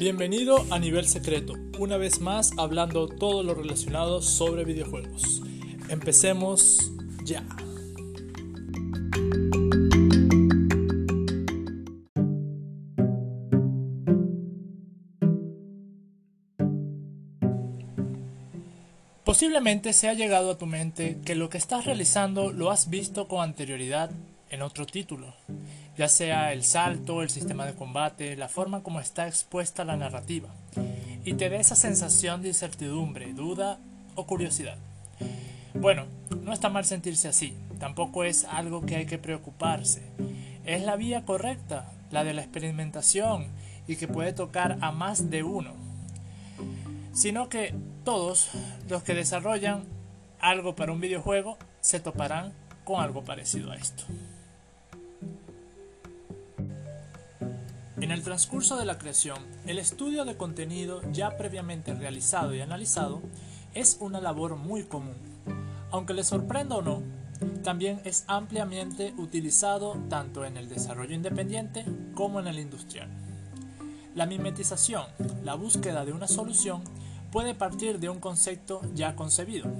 Bienvenido a Nivel Secreto, una vez más hablando todo lo relacionado sobre videojuegos. Empecemos ya. Posiblemente se ha llegado a tu mente que lo que estás realizando lo has visto con anterioridad en otro título, ya sea el salto, el sistema de combate, la forma como está expuesta la narrativa, y te da esa sensación de incertidumbre, duda o curiosidad. Bueno, no está mal sentirse así, tampoco es algo que hay que preocuparse. Es la vía correcta, la de la experimentación, y que puede tocar a más de uno. Sino que todos los que desarrollan algo para un videojuego se toparán con algo parecido a esto. En el transcurso de la creación, el estudio de contenido ya previamente realizado y analizado es una labor muy común. Aunque les sorprenda o no, también es ampliamente utilizado tanto en el desarrollo independiente como en el industrial. La mimetización, la búsqueda de una solución, puede partir de un concepto ya concebido.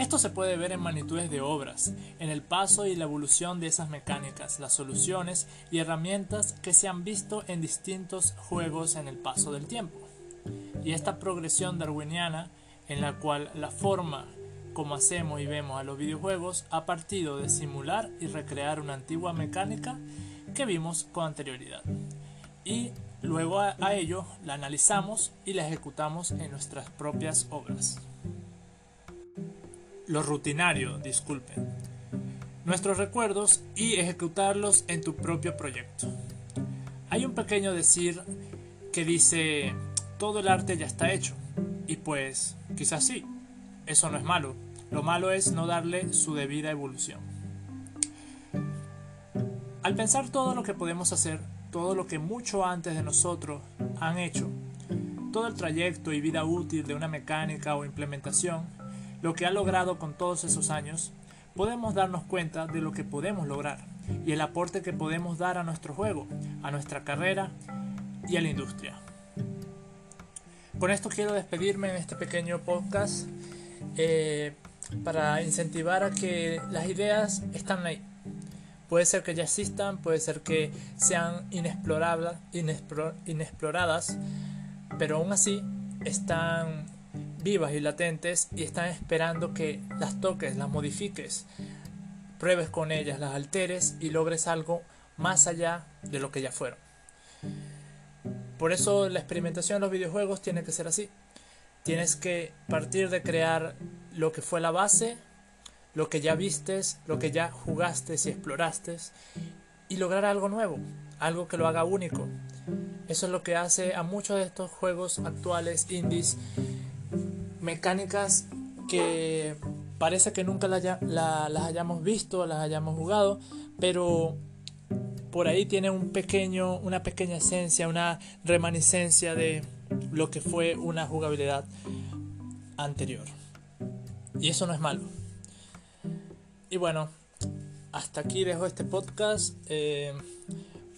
Esto se puede ver en magnitudes de obras, en el paso y la evolución de esas mecánicas, las soluciones y herramientas que se han visto en distintos juegos en el paso del tiempo. Y esta progresión darwiniana en la cual la forma como hacemos y vemos a los videojuegos ha partido de simular y recrear una antigua mecánica que vimos con anterioridad. Y luego a, ello la analizamos y la ejecutamos en nuestras propias obras lo rutinario, disculpen, nuestros recuerdos y ejecutarlos en tu propio proyecto. Hay un pequeño decir que dice, todo el arte ya está hecho. Y pues, quizás sí, eso no es malo. Lo malo es no darle su debida evolución. Al pensar todo lo que podemos hacer, todo lo que mucho antes de nosotros han hecho, todo el trayecto y vida útil de una mecánica o implementación, lo que ha logrado con todos esos años, podemos darnos cuenta de lo que podemos lograr y el aporte que podemos dar a nuestro juego, a nuestra carrera y a la industria. Con esto quiero despedirme en este pequeño podcast eh, para incentivar a que las ideas están ahí. Puede ser que ya existan, puede ser que sean inexploradas, inexploradas, pero aún así están vivas y latentes y están esperando que las toques, las modifiques, pruebes con ellas, las alteres y logres algo más allá de lo que ya fueron. Por eso la experimentación en los videojuegos tiene que ser así. Tienes que partir de crear lo que fue la base, lo que ya vistes, lo que ya jugaste y exploraste y lograr algo nuevo, algo que lo haga único. Eso es lo que hace a muchos de estos juegos actuales indies mecánicas que parece que nunca las hayamos visto, las hayamos jugado, pero por ahí tiene un pequeño, una pequeña esencia, una reminiscencia de lo que fue una jugabilidad anterior. Y eso no es malo. Y bueno, hasta aquí dejo este podcast. Eh,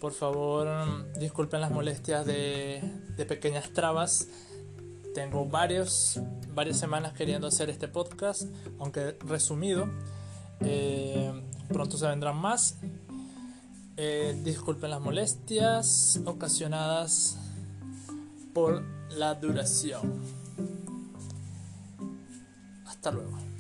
por favor, disculpen las molestias de, de pequeñas trabas. Tengo varios, varias semanas queriendo hacer este podcast, aunque resumido. Eh, pronto se vendrán más. Eh, disculpen las molestias ocasionadas por la duración. Hasta luego.